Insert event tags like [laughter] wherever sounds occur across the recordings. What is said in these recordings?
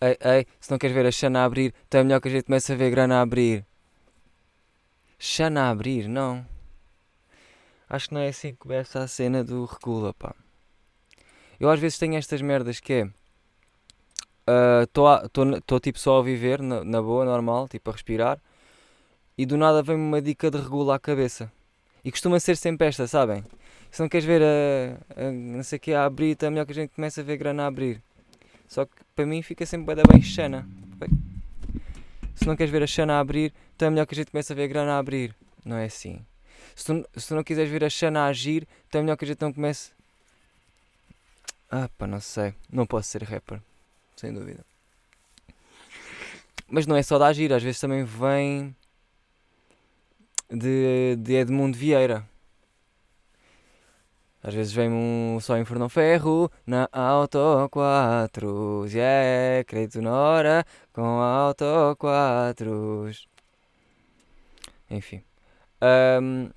ei, ei, se não queres ver a Xana abrir, então é melhor que a gente comece a ver grana a abrir. Xana a abrir, não. Acho que não é assim que começa a cena do regula, pá. Eu às vezes tenho estas merdas que é. Estou uh, tipo só a viver, na, na, boa, normal, tipo a respirar, e do nada vem-me uma dica de regula a cabeça. E costuma ser sempre esta, sabem? Se não queres ver a, a não sei que a abrir, então é melhor que a gente comece a ver grana a abrir. Só que para mim fica sempre bem, xana. Se não queres ver a xana abrir, então é melhor que a gente comece a ver a grana a abrir. Não é assim. Se tu, se tu não quiseres ver a xana agir, então é melhor que a gente não comece. Ah, pá, não sei. Não posso ser rapper. Sem dúvida. Mas não é só da agir, às vezes também vem de, de Edmundo Vieira. Às vezes vem um só em Fernão Ferro na Auto 4. Yeah, crédito na hora com Auto 4. Enfim. Um,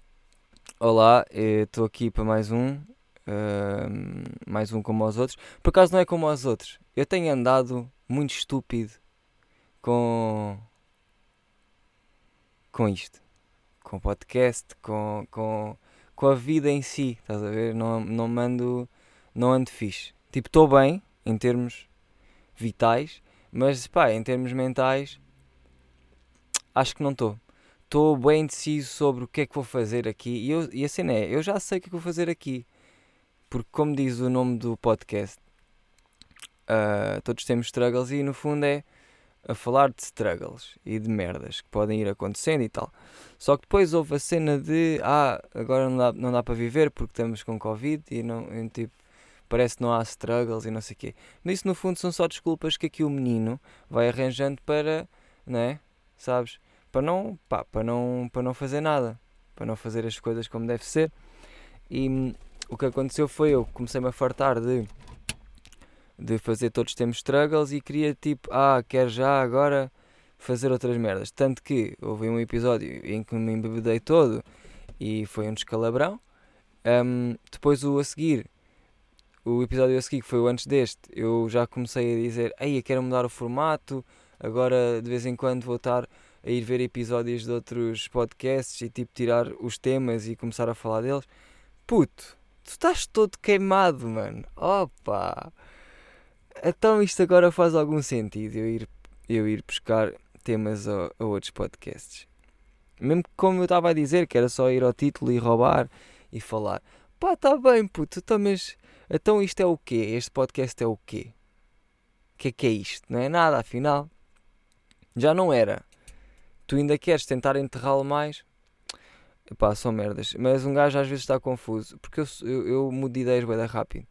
olá, estou aqui para mais um. Um, mais um como os outros. Por acaso não é como os outros. Eu tenho andado muito estúpido com. com isto. Com podcast, com. com com a vida em si, estás a ver? Não, não mando, não ando fixe. Tipo, estou bem em termos vitais, mas pá, em termos mentais, acho que não estou. Estou bem indeciso sobre o que é que vou fazer aqui. E, eu, e a cena é, eu já sei o que é que vou fazer aqui. Porque, como diz o nome do podcast, uh, todos temos struggles e no fundo é a falar de struggles e de merdas que podem ir acontecendo e tal. Só que depois houve a cena de ah, agora não dá, não dá para viver porque estamos com Covid e não e, tipo, parece que não há struggles e não sei o quê. Mas isso no fundo são só desculpas que aqui o menino vai arranjando para, né? Sabes? Para não, pá, para não, para não fazer nada, para não fazer as coisas como deve ser. E hum, o que aconteceu foi eu comecei-me a fartar de de fazer todos temos struggles e queria tipo, ah, quero já agora fazer outras merdas. Tanto que houve um episódio em que me embebedei todo e foi um descalabrão. Um, depois o a seguir, o episódio a seguir, que foi o antes deste, eu já comecei a dizer, ei, eu quero mudar o formato, agora de vez em quando vou estar a ir ver episódios de outros podcasts e tipo tirar os temas e começar a falar deles. Puto, tu estás todo queimado, mano. Opa! Então isto agora faz algum sentido eu ir, eu ir buscar temas a, a outros podcasts. Mesmo que, como eu estava a dizer, que era só ir ao título e roubar e falar. Pá, tá bem, puto, então, mas então isto é o quê? Este podcast é o quê? O que é que é isto? Não é nada, afinal. Já não era. Tu ainda queres tentar enterrá-lo mais? Pá, são merdas. Mas um gajo às vezes está confuso. Porque eu, eu, eu mudo de ideias bem rápido.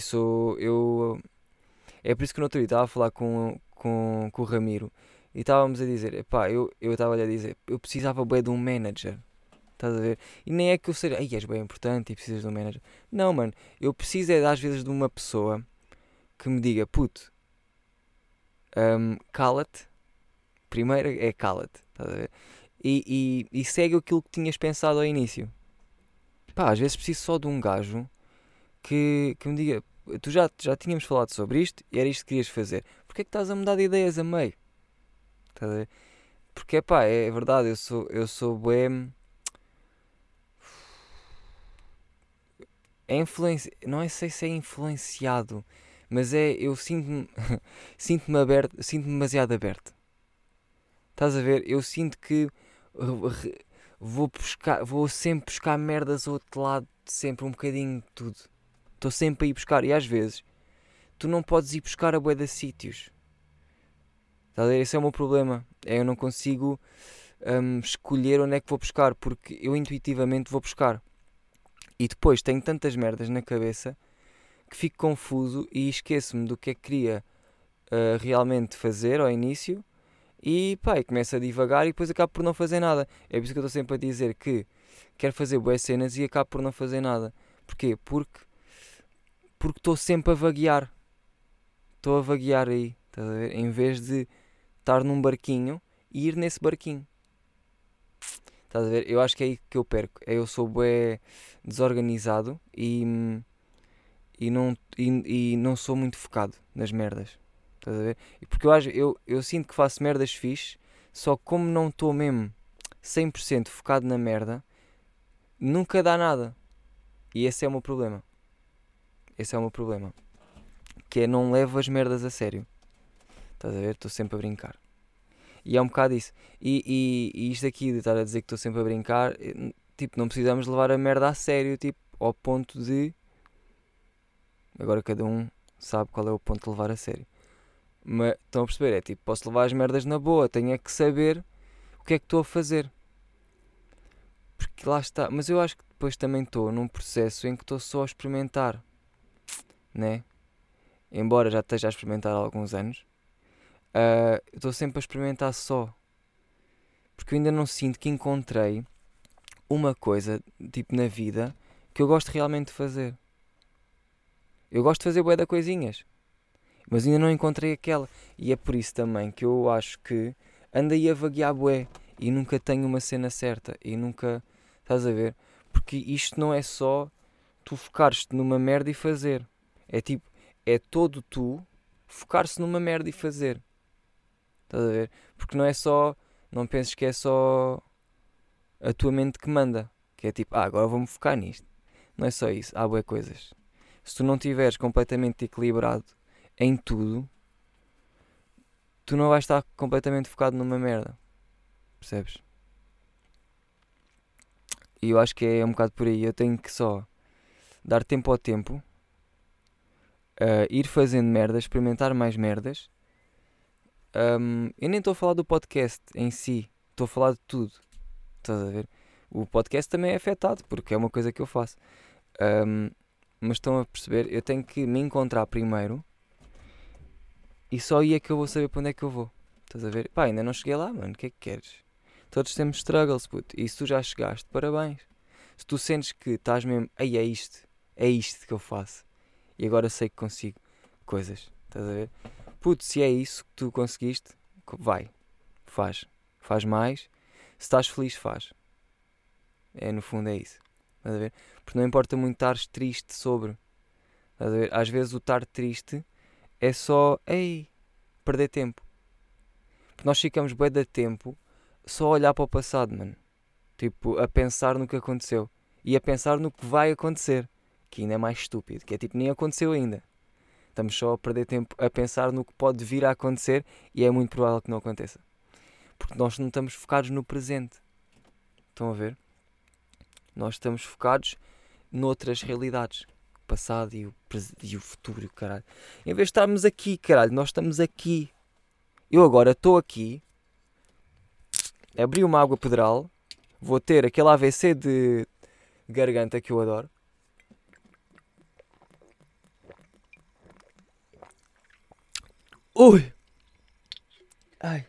Sou. Eu é por isso que no outro dia estava a falar com, com, com o Ramiro e estávamos a dizer, pá, eu estava-lhe a dizer, eu precisava bem de um manager. Estás a ver? E nem é que eu seja, ai, és bem importante e precisas de um manager. Não, mano, eu preciso é às vezes de uma pessoa que me diga, puto, um, cala-te. Primeiro é cala-te, estás a ver? E, e, e segue aquilo que tinhas pensado ao início. Pá, às vezes preciso só de um gajo que, que me diga, tu já, já tínhamos falado sobre isto e era isto que querias fazer. Porquê é que estás a mudar de ideias a meio? Estás a Porque, pá, é verdade, eu sou, eu sou bem... É influenci... Não é sei se é influenciado, mas é... Eu sinto-me... [laughs] sinto-me aberto... Sinto-me demasiado aberto. Estás a ver? Eu sinto que... Vou buscar... Vou sempre buscar merdas ao outro lado, sempre um bocadinho de tudo. Estou sempre a ir buscar. E às vezes tu não podes ir buscar a bué de sítios. Tá Esse é o meu problema. É eu não consigo um, escolher onde é que vou buscar porque eu intuitivamente vou buscar. E depois tenho tantas merdas na cabeça que fico confuso e esqueço-me do que é que queria uh, realmente fazer ao início e pá, e começo a divagar e depois acabo por não fazer nada. É por isso que eu estou sempre a dizer que quero fazer boas cenas e acabo por não fazer nada. Porquê? Porque porque estou sempre a vaguear. Estou a vaguear aí, estás a ver? Em vez de estar num barquinho e ir nesse barquinho. Estás a ver? Eu acho que é aí que eu perco. É eu sou bem desorganizado e, e, não, e, e não sou muito focado nas merdas. Estás a ver? Porque eu, eu, eu sinto que faço merdas fixe, só que como não estou mesmo 100% focado na merda, nunca dá nada. E esse é o meu problema. Esse é o meu problema. Que é não levo as merdas a sério. Estás a ver? Estou sempre a brincar. E é um bocado isso. E, e, e isto aqui de estar a dizer que estou sempre a brincar, eh, tipo, não precisamos levar a merda a sério, tipo, ao ponto de. Agora cada um sabe qual é o ponto de levar a sério. Mas estão a perceber? É tipo, posso levar as merdas na boa, tenho é que saber o que é que estou a fazer. Porque lá está. Mas eu acho que depois também estou num processo em que estou só a experimentar, né? Embora já esteja a experimentar há alguns anos, ah, estou sempre a experimentar só. Porque eu ainda não sinto que encontrei uma coisa, tipo, na vida que eu gosto realmente de fazer. Eu gosto de fazer bué de coisinhas. Mas ainda não encontrei aquela. E é por isso também que eu acho que ando aí a vaguear bué. E nunca tenho uma cena certa. E nunca... Estás a ver? Porque isto não é só tu focares-te numa merda e fazer. É tipo... É todo tu focar-se numa merda e fazer. Estás a ver? Porque não é só... Não penses que é só a tua mente que manda. Que é tipo, ah, agora vou-me focar nisto. Não é só isso. Há boas coisas. Se tu não estiveres completamente equilibrado em tudo, tu não vais estar completamente focado numa merda. Percebes? E eu acho que é um bocado por aí. Eu tenho que só dar tempo ao tempo, uh, ir fazendo merdas, experimentar mais merdas. Um, eu nem estou a falar do podcast em si, estou a falar de tudo. Estás a ver? O podcast também é afetado, porque é uma coisa que eu faço. Um, mas estão a perceber? Eu tenho que me encontrar primeiro e só aí é que eu vou saber para onde é que eu vou. Estás a ver? Pá, ainda não cheguei lá, mano. O que é que queres? Todos temos struggles, puto. E se tu já chegaste, parabéns. Se tu sentes que estás mesmo, aí é isto, é isto que eu faço. E agora sei que consigo coisas. Estás a ver? Puto, se é isso que tu conseguiste, vai. Faz. Faz mais. Se estás feliz, faz. É, no fundo é isso. Estás a ver? Porque não importa muito estares triste sobre. Estás a ver? Às vezes o estar triste é só, ei, perder tempo. Porque nós ficamos bem de tempo só a olhar para o passado, mano. Tipo, a pensar no que aconteceu. E a pensar no que vai acontecer. Que ainda é mais estúpido. Que é tipo, nem aconteceu ainda. Estamos só a perder tempo a pensar no que pode vir a acontecer e é muito provável que não aconteça. Porque nós não estamos focados no presente. Estão a ver? Nós estamos focados noutras realidades. O passado e o, e o futuro, caralho. Em vez de estarmos aqui, caralho, nós estamos aqui. Eu agora estou aqui. Abri uma água pedral. Vou ter aquele AVC de garganta que eu adoro. Ui! Ai!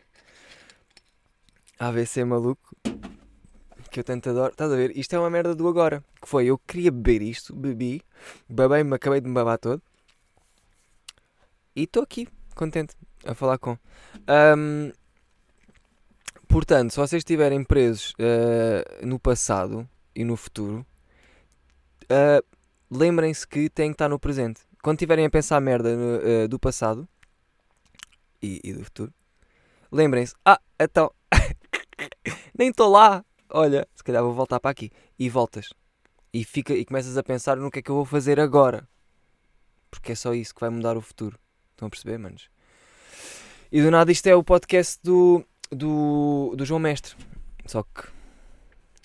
AVC maluco que eu tanto adoro. Estás a ver? Isto é uma merda do agora. Que foi, eu queria beber isto, bebi, babei-me, acabei de me babar todo. E estou aqui, contente, a falar com. Um, portanto, se vocês estiverem presos uh, no passado e no futuro, uh, lembrem-se que têm que estar no presente. Quando estiverem a pensar merda no, uh, do passado e, e do futuro, lembrem-se: ah, então, [laughs] nem estou lá olha, se calhar vou voltar para aqui. E voltas. E, fica, e começas a pensar no que é que eu vou fazer agora. Porque é só isso que vai mudar o futuro. Estão a perceber, manos? E do nada isto é o podcast do, do, do João Mestre. Só que.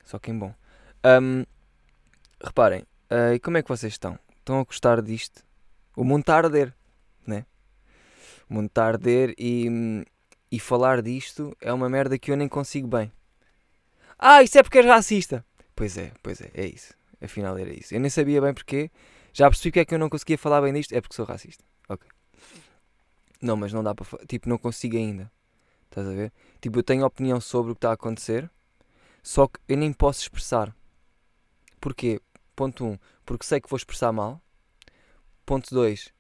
Só que em bom. Um, reparem, uh, e como é que vocês estão? Estão a gostar disto? O mundo está a arder, mundo está arder e, e falar disto é uma merda que eu nem consigo bem. Ah, isso é porque és racista. Pois é, pois é, é isso. Afinal era isso. Eu nem sabia bem porquê. Já percebi que é que eu não conseguia falar bem disto. É porque sou racista. Ok. Não, mas não dá para. Tipo, não consigo ainda. Estás a ver? Tipo, eu tenho opinião sobre o que está a acontecer. Só que eu nem posso expressar. Porquê? Ponto 1. Um, porque sei que vou expressar mal. Ponto 2.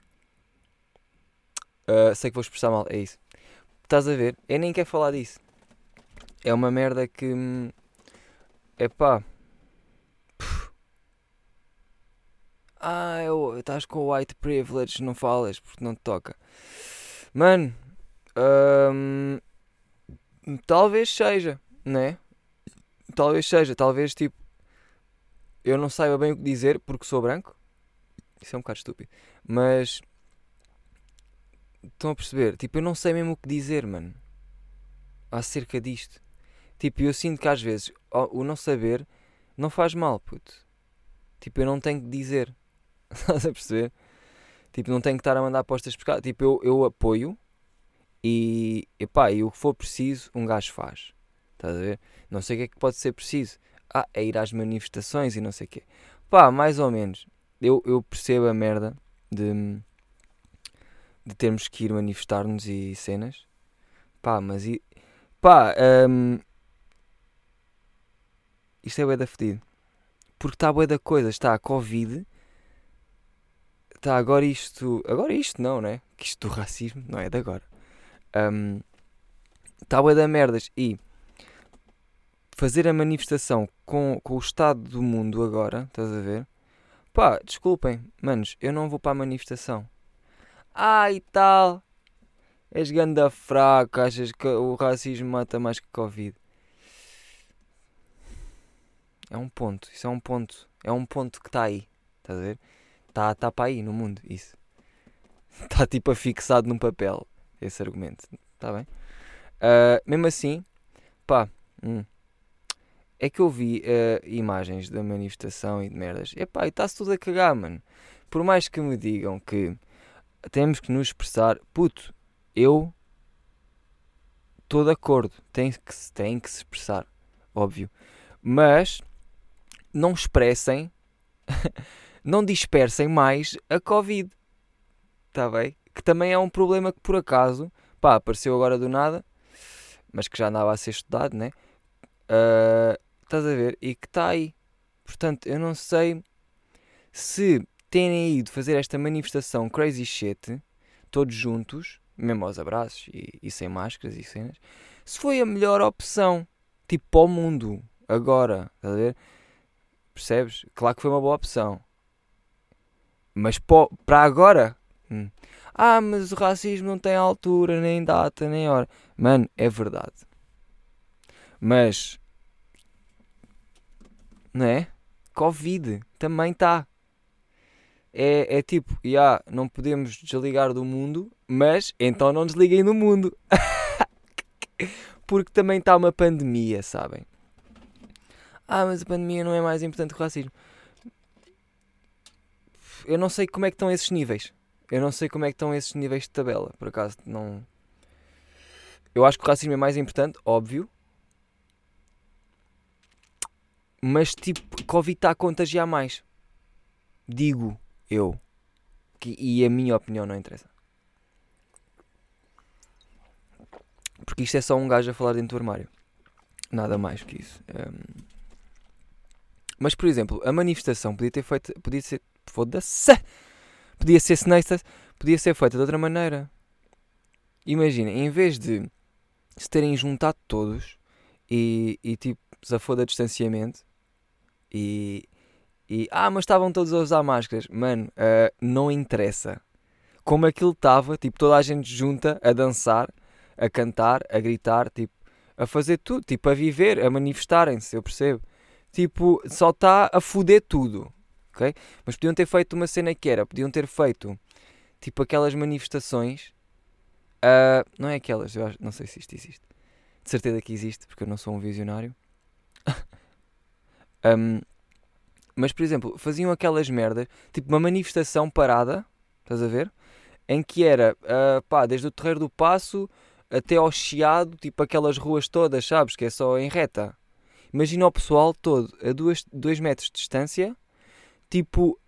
Ah, sei que vou expressar mal. É isso. Estás a ver? Eu nem quero falar disso. É uma merda que. Hum, Epá. Ah, eu, estás com o white privilege, não falas porque não te toca. Mano, hum, talvez seja, né? Talvez seja, talvez tipo. Eu não saiba bem o que dizer porque sou branco. Isso é um bocado estúpido. Mas. Estão a perceber? Tipo, eu não sei mesmo o que dizer, mano. Acerca disto. Tipo, eu sinto que às vezes o não saber não faz mal, puto. Tipo, eu não tenho que dizer. [laughs] Estás a perceber? Tipo, não tenho que estar a mandar apostas pescar. Tipo, eu, eu apoio e, epá, e o que for preciso, um gajo faz. Estás a ver? Não sei o que é que pode ser preciso. Ah, é ir às manifestações e não sei o quê. Pá, mais ou menos. Eu, eu percebo a merda de, de termos que ir manifestar-nos e cenas. Pá, mas e. Pá, um, isto é bué da fedido. Porque está bué da coisa. Está a Covid. Está agora isto. Agora isto não, né? Que isto do racismo não é de agora. Um, está bué da merdas. E fazer a manifestação com, com o estado do mundo agora, estás a ver? Pá, desculpem, manos, eu não vou para a manifestação. E tal. És ganda fraco, achas que o racismo mata mais que Covid. É um ponto, isso é um ponto. É um ponto que está aí. Estás a ver? Está tá para aí no mundo, isso. Está [laughs] tipo afixado num papel, esse argumento. Está bem? Uh, mesmo assim, pá, hum, é que eu vi uh, imagens da manifestação e de merdas. Epá, e está-se tudo a cagar, mano. Por mais que me digam que temos que nos expressar, puto, eu estou de acordo. Tem que, tem que se expressar, óbvio. Mas não expressem, [laughs] não dispersem mais a Covid. Está bem? Que também é um problema que por acaso, pá, apareceu agora do nada, mas que já andava a ser estudado, né? Uh, estás a ver? E que está aí. Portanto, eu não sei se terem ido fazer esta manifestação crazy shit, todos juntos, mesmo aos abraços e, e sem máscaras e cenas, se foi a melhor opção, tipo, para o mundo, agora, estás a ver? Percebes? Claro que foi uma boa opção. Mas para agora. Hum. Ah, mas o racismo não tem altura, nem data, nem hora. Mano, é verdade. Mas. Não é? Covid também está. É, é tipo, já, yeah, não podemos desligar do mundo, mas então não desliguem do mundo. [laughs] Porque também está uma pandemia, sabem? Ah, mas a pandemia não é mais importante que o racismo. Eu não sei como é que estão esses níveis. Eu não sei como é que estão esses níveis de tabela. Por acaso, não. Eu acho que o racismo é mais importante, óbvio. Mas, tipo, Covid está a contagiar mais. Digo eu. Que, e a minha opinião não interessa. Porque isto é só um gajo a falar dentro do armário. Nada mais que isso. Um... Mas, por exemplo, a manifestação podia ter feito. Podia ser. Foda-se! Podia ser senesta, podia ser feita de outra maneira. Imagina, em vez de se terem juntado todos e, e tipo, desafoda distanciamento e, e. Ah, mas estavam todos a usar máscaras. Mano, uh, não interessa. Como aquilo estava, tipo, toda a gente junta a dançar, a cantar, a gritar, tipo, a fazer tudo, tipo, a viver, a manifestarem-se, eu percebo tipo, só está a foder tudo. ok? Mas podiam ter feito uma cena que era, podiam ter feito tipo aquelas manifestações. Uh, não é aquelas, eu acho, não sei se isto existe. De certeza que existe, porque eu não sou um visionário. [laughs] um, mas, por exemplo, faziam aquelas merdas, tipo uma manifestação parada, estás a ver? Em que era, uh, pá, desde o Terreiro do Passo até ao Chiado, tipo aquelas ruas todas, sabes? Que é só em reta. Imagina o pessoal todo a 2 metros de distância, tipo,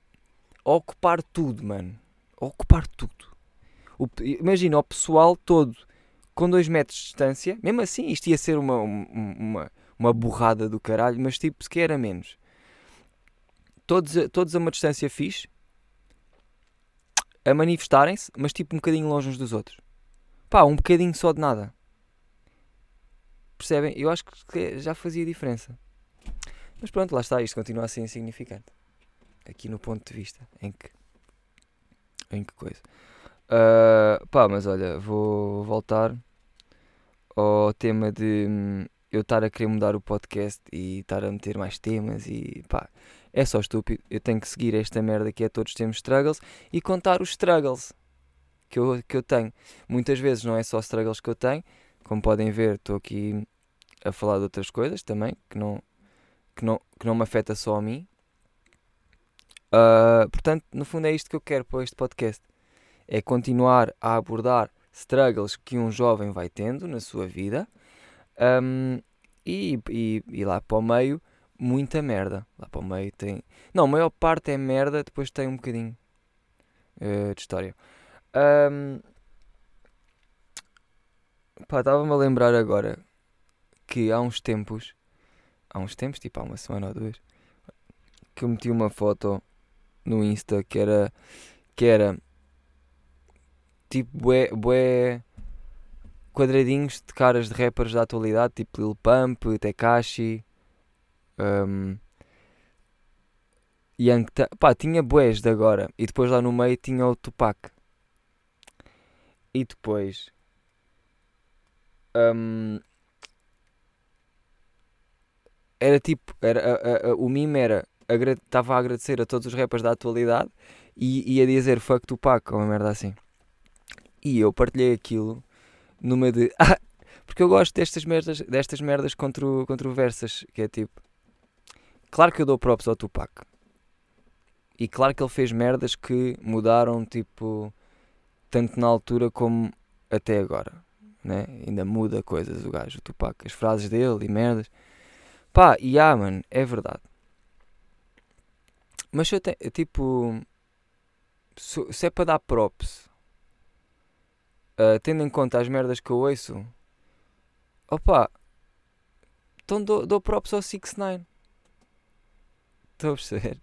ocupar tudo, mano. Ocupar tudo. O, imagina o pessoal todo com 2 metros de distância, mesmo assim isto ia ser uma, uma, uma borrada do caralho, mas tipo, sequer era menos. Todos, todos a uma distância fixe, a manifestarem-se, mas tipo um bocadinho longe uns dos outros. Pá, um bocadinho só de nada. Percebem? Eu acho que já fazia diferença. Mas pronto, lá está, isto continua a ser insignificante. Aqui no ponto de vista em que. Em que coisa. Uh, pá, mas olha, vou voltar ao tema de hum, eu estar a querer mudar o podcast e estar a meter mais temas e pá, é só estúpido. Eu tenho que seguir esta merda que é todos temos struggles e contar os struggles que eu, que eu tenho. Muitas vezes não é só struggles que eu tenho, como podem ver, estou aqui a falar de outras coisas também que não, que não, que não me afeta só a mim. Uh, portanto, no fundo é isto que eu quero para este podcast. É continuar a abordar struggles que um jovem vai tendo na sua vida um, e, e, e, lá para o meio muita merda. Lá para o meio tem. Não, a maior parte é merda, depois tem um bocadinho uh, de história. Um, pá, estava-me a lembrar agora que há uns tempos, há uns tempos, tipo há uma semana ou duas, que eu meti uma foto no Insta que era que era tipo bué, bué quadradinhos de caras de rappers da atualidade, tipo Lil Pump, Tekashi, um, Young pá, tinha bués de agora e depois lá no meio tinha o Tupac. E depois um, era tipo, era, a, a, o mime era estava a agradecer a todos os rappers da atualidade e ia dizer fuck Tupac ou uma merda assim. E eu partilhei aquilo numa de. [laughs] Ah, porque eu gosto destas merdas, destas merdas contro, controversas, que é tipo. Claro que eu dou props ao Tupac. E claro que ele fez merdas que mudaram, tipo, tanto na altura como até agora. Né? Ainda muda coisas o gajo, o Tupac. As frases dele e merdas. Pá, e ah, mano, é verdade. Mas se eu tenho, tipo, se é para dar props, uh, tendo em conta as merdas que eu ouço, opa, então dou, dou props ao 6 9 Estou a perceber?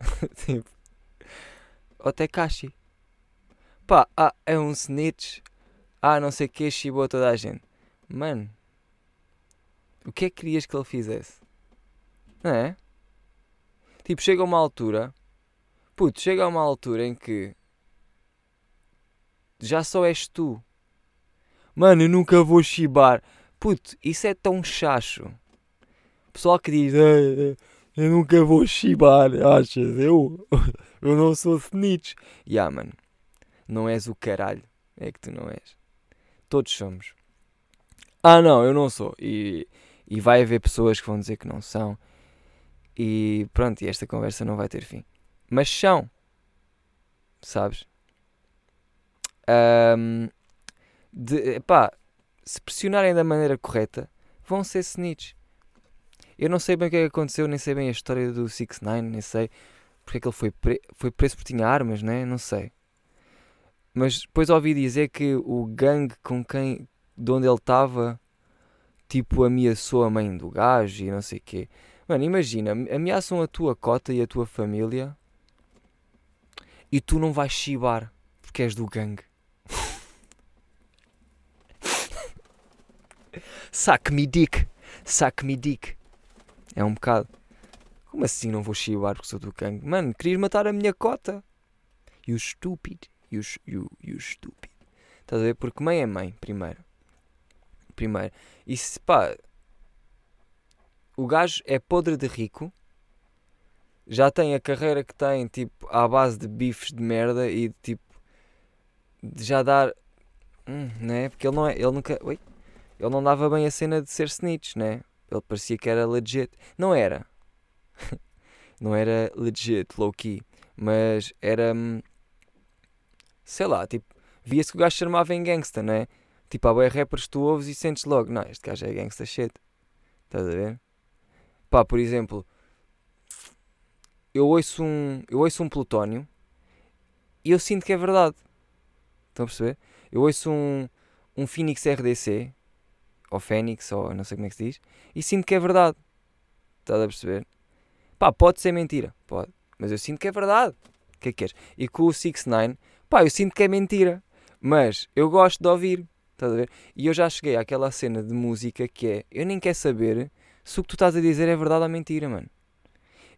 [laughs] tipo, ao Tekashi. Pá, ah, é um snitch. Ah, não sei o que, chibou toda a gente. Mano, o que é que querias que ele fizesse? Não é? Tipo, chega uma altura. Puto, chega a uma altura em que. Já só és tu. Mano, eu nunca vou chibar. Puto, isso é tão chacho. Pessoal que diz. Eu nunca vou chibar, achas? Eu, [laughs] eu não sou snitch. Ya, yeah, mano. Não és o caralho. É que tu não és. Todos somos. Ah, não, eu não sou. E, e vai haver pessoas que vão dizer que não são. E pronto, e esta conversa não vai ter fim. Mas são. Sabes? Um, de, pá, se pressionarem da maneira correta, vão ser snitch. Eu não sei bem o que é que aconteceu, nem sei bem a história do 6 9 nem sei porque é que ele foi, pre foi preso porque tinha armas, né? Não sei. Mas depois ouvi dizer que o gangue com quem, de onde ele estava, tipo, ameaçou a mãe do gajo e não sei o quê. Mano, imagina, ameaçam a tua cota e a tua família e tu não vais chibar porque és do gangue. [laughs] Saque-me dick, saque-me dick. É um bocado. Como assim não vou chibar porque sou do gangue? Mano, querias matar a minha cota? You stupid. You, you, you stupid. Estás a ver? Porque mãe é mãe, primeiro. Primeiro. E se pá, o gajo é podre de rico, já tem a carreira que tem, tipo, à base de bifes de merda e de, tipo, de já dar, hum, né? Porque ele não é, ele nunca, ui, ele não dava bem a cena de ser snitch, né? Ele parecia que era legit, não era, [laughs] não era legit, low key, mas era, hum, sei lá, tipo, via-se que o gajo chamava em gangsta, né? Tipo, há bem rappers tu ouves e sentes logo, não, este gajo é gangsta shit, estás a ver? Pá, por exemplo, eu ouço um, eu ouço um plutónio e eu sinto que é verdade. Estão a perceber? Eu ouço um, um Phoenix RDC, ou Fênix, ou não sei como é que se diz, e sinto que é verdade. Estás a perceber? Pá, pode ser mentira, pode, mas eu sinto que é verdade. O que é que queres? E com o 6 9 pá, eu sinto que é mentira, mas eu gosto de ouvir. Estás a ver? E eu já cheguei àquela cena de música que é, eu nem quero saber se o que tu estás a dizer é verdade ou mentira, mano.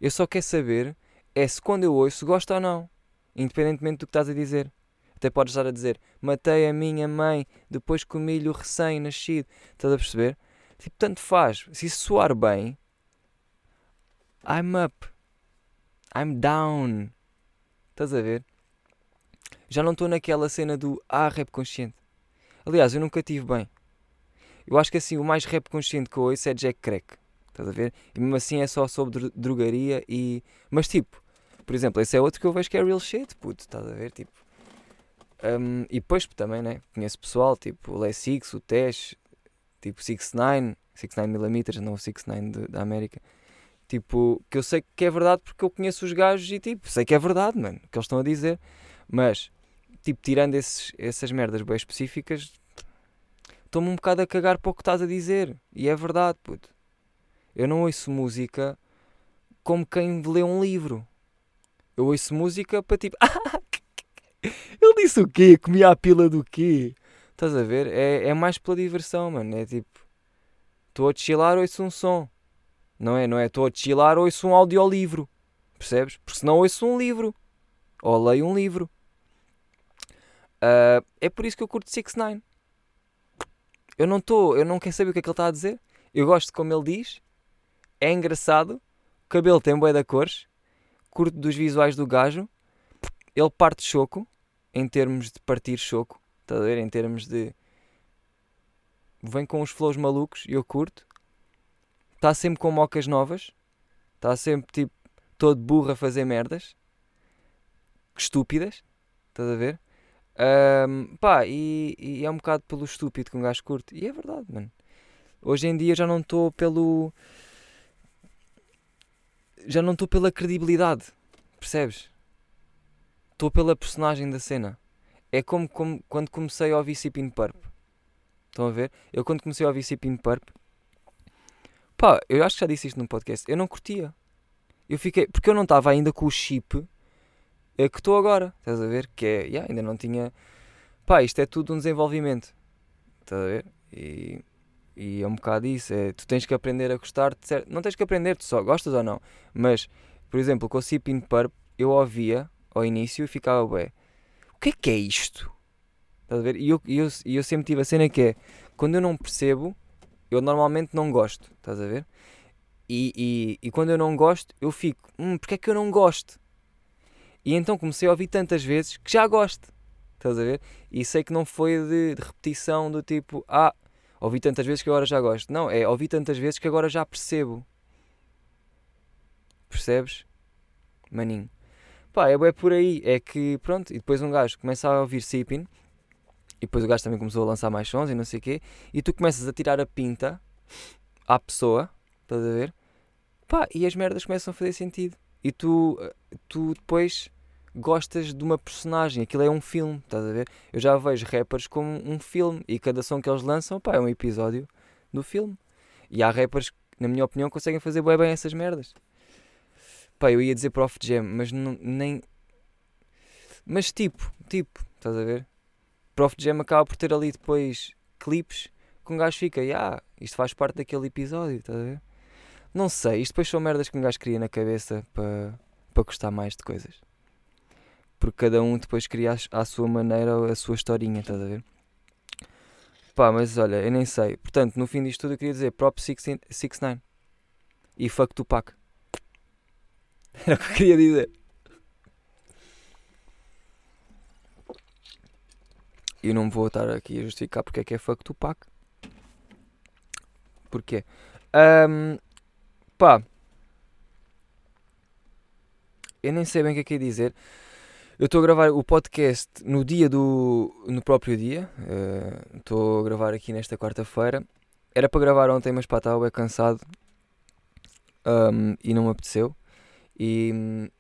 Eu só quero saber é se quando eu ouço gosto ou não. Independentemente do que estás a dizer. Até podes estar a dizer: Matei a minha mãe, depois comi-lhe o recém-nascido. Estás a perceber? Tipo, tanto faz. Se isso soar bem, I'm up. I'm down. Estás a ver? Já não estou naquela cena do ah, rap consciente. Aliás, eu nunca tive bem. Eu acho que assim o mais rap consciente que eu ouço é Jack Crack. Estás a ver? E mesmo assim é só sobre drogaria e. Mas tipo, por exemplo, esse é outro que eu vejo que é real shit, puto. Estás a ver? Tipo. Um, e depois também, né? Conheço pessoal, tipo o Les Six, o Tesh, tipo 69, 69mm, não o 69 da América. Tipo, que eu sei que é verdade porque eu conheço os gajos e tipo, sei que é verdade, mano, o que eles estão a dizer. Mas, tipo, tirando esses, essas merdas bem específicas, estou-me um bocado a cagar para o que estás a dizer. E é verdade, puto. Eu não ouço música como quem lê um livro. Eu ouço música para tipo. [laughs] [laughs] Ele disse o quê? Comia a pila do quê? Estás a ver? É, é mais pela diversão, mano. É tipo. Estou a chilar, ouço um som. Não é? Não é? Estou a chilar, ouço um audiolivro. Percebes? Porque senão ouço um livro. Ou leio um livro. Uh, é por isso que eu curto 6 9 Eu não estou, eu não quero saber o que é que ele está a dizer. Eu gosto como ele diz. É engraçado. O cabelo tem bué da cores. Curto dos visuais do gajo. Ele parte choco. Em termos de partir choco. Estás a ver? Em termos de. Vem com os flows malucos e eu curto. Está sempre com mocas novas. Está sempre tipo todo burro a fazer merdas. Estúpidas. Estás a ver? Um, pá, e, e, é um bocado pelo estúpido que um gajo curte. E é verdade, mano. Hoje em dia já não estou pelo. Já não estou pela credibilidade. Percebes? Estou pela personagem da cena. É como, como quando comecei a ouvir Sipin Purp. Estão a ver? Eu quando comecei a ouvir Sipin Purp. Pá, eu acho que já disse isto num podcast. Eu não curtia. Eu fiquei. Porque eu não estava ainda com o chip é que estou agora, estás a ver? Que é, yeah, ainda não tinha. Pá, isto é tudo um desenvolvimento, estás a ver? E, e é um bocado isso. É, tu tens que aprender a gostar de certo. Não tens que aprender, tu só gostas ou não. Mas, por exemplo, com o Sipin Purp, eu ouvia ao início e ficava, ué, o que é que é isto? Estás a ver? E eu, eu, eu sempre tive a cena que é, quando eu não percebo, eu normalmente não gosto, estás a ver? E, e, e quando eu não gosto, eu fico, hum, porque é que eu não gosto? E então comecei a ouvir tantas vezes que já gosto. Estás a ver? E sei que não foi de, de, repetição do tipo, ah, ouvi tantas vezes que agora já gosto. Não, é ouvi tantas vezes que agora já percebo. Percebes? Maninho. Pá, é, por aí. É que, pronto, e depois um gajo começa a ouvir Sipin, e depois o gajo também começou a lançar mais sons e não sei o quê, e tu começas a tirar a pinta à pessoa, estás a ver? Pá, e as merdas começam a fazer sentido. E tu, tu depois gostas de uma personagem, aquilo é um filme, estás a ver? Eu já vejo rappers como um filme e cada som que eles lançam pá, é um episódio do filme. E há rappers que, na minha opinião, conseguem fazer bem, bem essas merdas. Pá, eu ia dizer Prof Jam, mas não, nem. Mas tipo, tipo, estás a ver? Prof Jam acaba por ter ali depois clipes que um gajo fica, ah, yeah, isto faz parte daquele episódio, estás a ver? Não sei, isto depois são merdas que um gajo cria na cabeça para, para gostar mais de coisas porque cada um depois cria à sua maneira a sua historinha, estás a ver? Pá, mas olha, eu nem sei. Portanto, no fim disto tudo eu queria dizer Prop 69 e fuck Tupac. [laughs] Era o que eu queria dizer. E não vou estar aqui a justificar porque é que é fuck Tupac. Porquê? Um, pá. Eu nem sei bem o que é que ia dizer. Eu estou a gravar o podcast no dia do. no próprio dia. Eh, estou uh, a gravar aqui nesta quarta-feira. Era para gravar ontem, mas pá, estava bem cansado um, e não me apeteceu. E,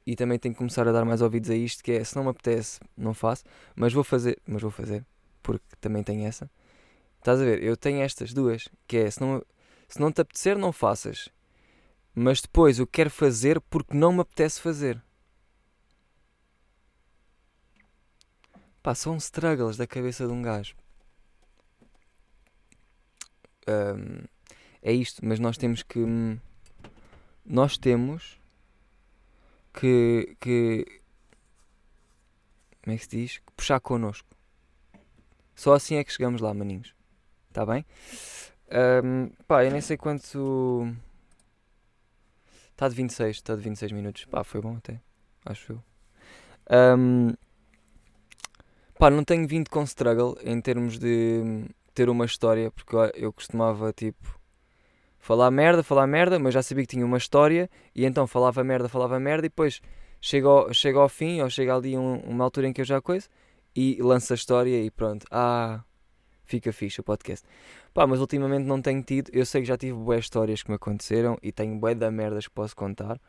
e também tenho que começar a dar mais ouvidos a isto, que é se não me apetece, não faço, mas vou fazer, mas vou fazer, porque também tenho essa. Estás a ver? Eu tenho estas duas, que é se não, se não te apetecer, não faças. Mas depois eu quero fazer porque não me apetece fazer. Pá, são struggles da cabeça de um gajo. Um, é isto, mas nós temos que. Nós temos que. que como é que se diz? Que puxar connosco. Só assim é que chegamos lá, maninhos. Está bem? Um, pá, eu nem sei quanto. Está de 26, está de 26 minutos. Pá, foi bom até. Acho eu. Um, pá, não tenho vindo com struggle em termos de ter uma história, porque eu, costumava tipo falar merda, falar merda, mas já sabia que tinha uma história e então falava merda, falava merda e depois chega ao, chega ao fim ou chega ali um, uma altura em que eu já coisa e lança a história e pronto. Ah, fica fixe o podcast. Pá, mas ultimamente não tenho tido. Eu sei que já tive boas histórias que me aconteceram e tenho bué da merdas que posso contar.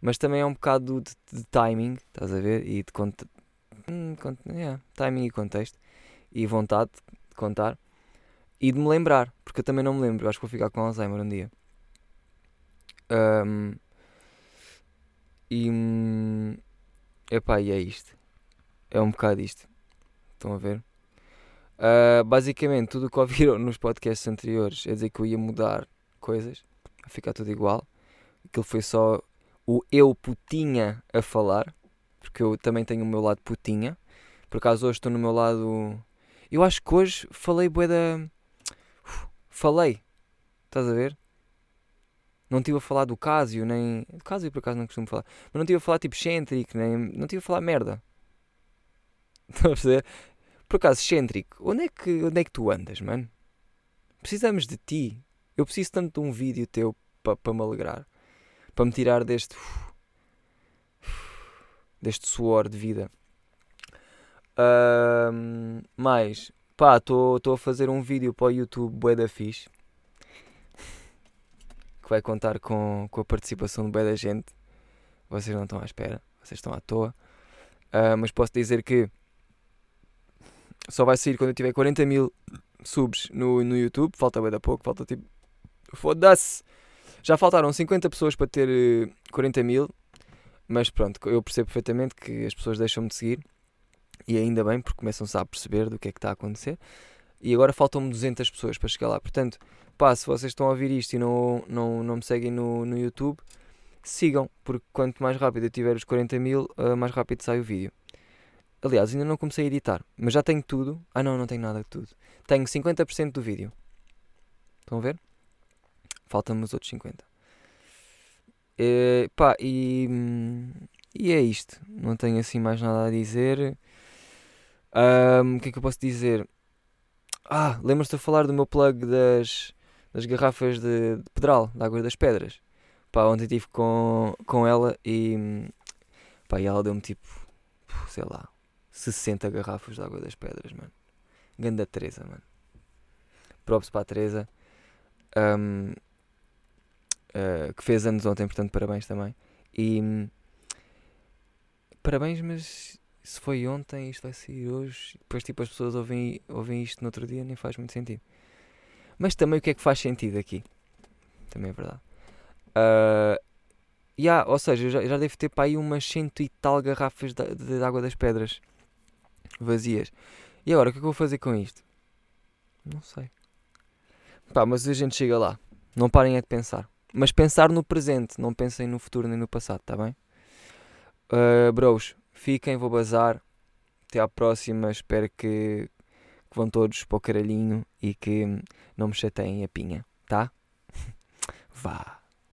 Mas também é um bocado de, de timing, estás a ver? E de conta, hum, yeah, timing e contexto. E vontade de contar. E de me lembrar, porque eu também não me lembro. Acho que vou ficar com Alzheimer um dia. Um, e. Hum, epá, e é isto. É um bocado isto. Estão a ver? Uh, basicamente, tudo o que ouviram [laughs] nos podcasts anteriores é dizer que eu ia mudar coisas, ficar tudo igual. Aquilo foi só o eu putinha a falar, porque eu também tenho o meu lado putinha. Por acaso hoje estou no meu lado. Eu acho que hoje falei bué da. Falei, estás a ver? Não estive a falar do Casio, nem. Do Casio por acaso não costumo falar. Mas não estive a falar tipo excêntrico, nem. Não estive a falar merda. [laughs] Estás a perceber? Por acaso, excêntrico, onde é, que, onde é que tu andas, mano? Precisamos de ti. Eu preciso tanto de um vídeo teu para pa me alegrar. Para me tirar deste. deste suor de vida. Um, mais, pá, estou a fazer um vídeo para o YouTube Bué da Fixe. Que vai contar com, com a participação de Bué da gente. Vocês não estão à espera, vocês estão à toa. Uh, mas posso dizer que só vai sair quando eu tiver 40 mil subs no, no YouTube. Falta bem da pouco, falta tipo. Foda-se! Já faltaram 50 pessoas para ter 40 eh, mil, mas pronto, eu percebo perfeitamente que as pessoas deixam-me de seguir e ainda bem, porque começam-se a perceber do que é que está a acontecer. E agora faltam-me 200 pessoas para chegar lá. Portanto, pá, se vocês estão a ouvir isto e não, não, não me seguem no, no YouTube, sigam, porque quanto mais rápido eu tiver os 40 mil, uh, mais rápido sai o vídeo. Aliás, ainda não comecei a editar, mas já tenho tudo. Ah, não, não tenho nada de tudo. Tenho 50% do vídeo. Estão a ver? Faltam-me os outros 50%. E, pá, e, e é isto. Não tenho assim mais nada a dizer. Um, o que é que eu posso dizer? Ah, lembras-te de falar do meu plug das, das garrafas de, de pedral, da água das pedras? Pá, ontem estive com, com ela e, pá, e ela deu-me tipo, sei lá, 60 garrafas de água das pedras, mano. Ganda Teresa, mano. Props para a Teresa. Um, uh, eh, que fez anos ontem, portanto, parabéns também. E um, parabéns, mas se foi ontem, isto vai sair hoje. Depois, tipo, as pessoas ouvem, ouvem isto no outro dia, nem faz muito sentido. Mas também o que é que faz sentido aqui? Também é verdade. Uh, yeah, ou seja, já, já devo ter para aí umas cento e tal garrafas de, de água das pedras vazias. E agora, o que é que eu vou fazer com isto? Não sei. Pá, mas a gente chega lá. Não parem é de pensar. Mas pensar no presente, não pensem no futuro nem no passado, tá bem? Uh, bros, fiquem, vou bazar. Até à próxima. Espero que, que vão todos para o caralhinho e que não me chateiem a pinha, tá? [laughs] Vá.